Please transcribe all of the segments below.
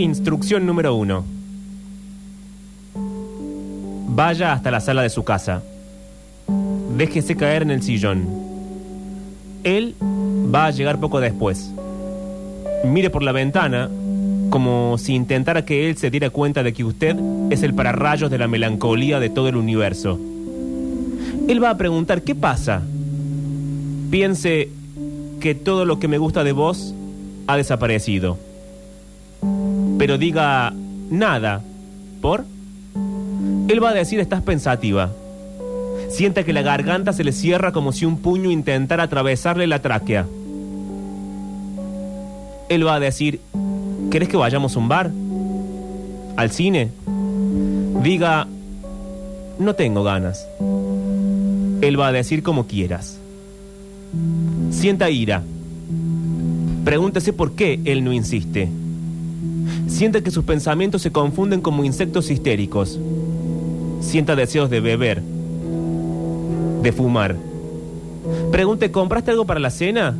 Instrucción número uno. Vaya hasta la sala de su casa. Déjese caer en el sillón. Él va a llegar poco después. Mire por la ventana como si intentara que él se diera cuenta de que usted es el pararrayos de la melancolía de todo el universo. Él va a preguntar, ¿qué pasa? Piense que todo lo que me gusta de vos ha desaparecido. Pero diga nada. ¿Por? Él va a decir, estás pensativa. Sienta que la garganta se le cierra como si un puño intentara atravesarle la tráquea. Él va a decir, ¿querés que vayamos a un bar? ¿Al cine? Diga, no tengo ganas. Él va a decir como quieras. Sienta ira. Pregúntese por qué él no insiste. Sienta que sus pensamientos se confunden como insectos histéricos. Sienta deseos de beber, de fumar. Pregunte, ¿compraste algo para la cena?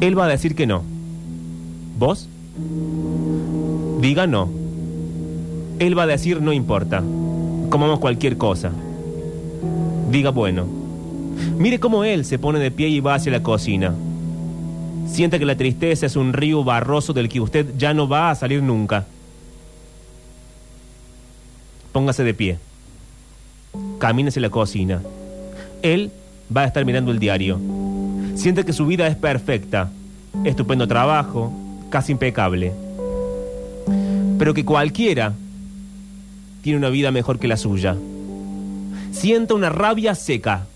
Él va a decir que no. ¿Vos? Diga no. Él va a decir no importa. Comamos cualquier cosa. Diga bueno. Mire cómo él se pone de pie y va hacia la cocina. Sienta que la tristeza es un río barroso del que usted ya no va a salir nunca. Póngase de pie. Camínese a la cocina. Él va a estar mirando el diario. Siente que su vida es perfecta. Estupendo trabajo, casi impecable. Pero que cualquiera tiene una vida mejor que la suya. Sienta una rabia seca.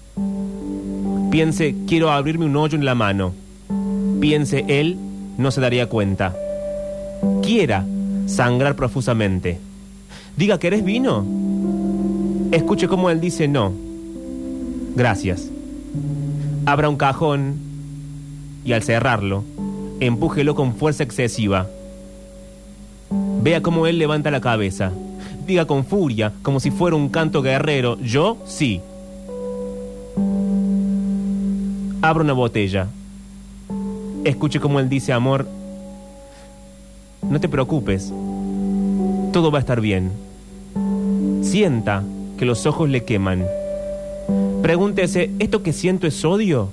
Piense, quiero abrirme un hoyo en la mano. Piense, él no se daría cuenta. Quiera sangrar profusamente. Diga, ¿querés vino? Escuche cómo él dice no. Gracias. Abra un cajón y al cerrarlo, empújelo con fuerza excesiva. Vea cómo él levanta la cabeza. Diga con furia, como si fuera un canto guerrero, yo sí. Abra una botella. Escuche cómo él dice, amor, no te preocupes, todo va a estar bien. Sienta que los ojos le queman. Pregúntese, ¿esto que siento es odio?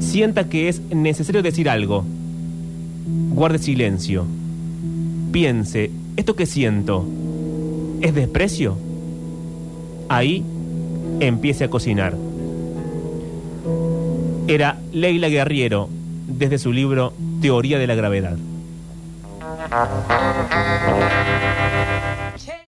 Sienta que es necesario decir algo. Guarde silencio. Piense, ¿esto que siento es desprecio? Ahí empiece a cocinar. Era Leila Guerriero desde su libro Teoría de la Gravedad.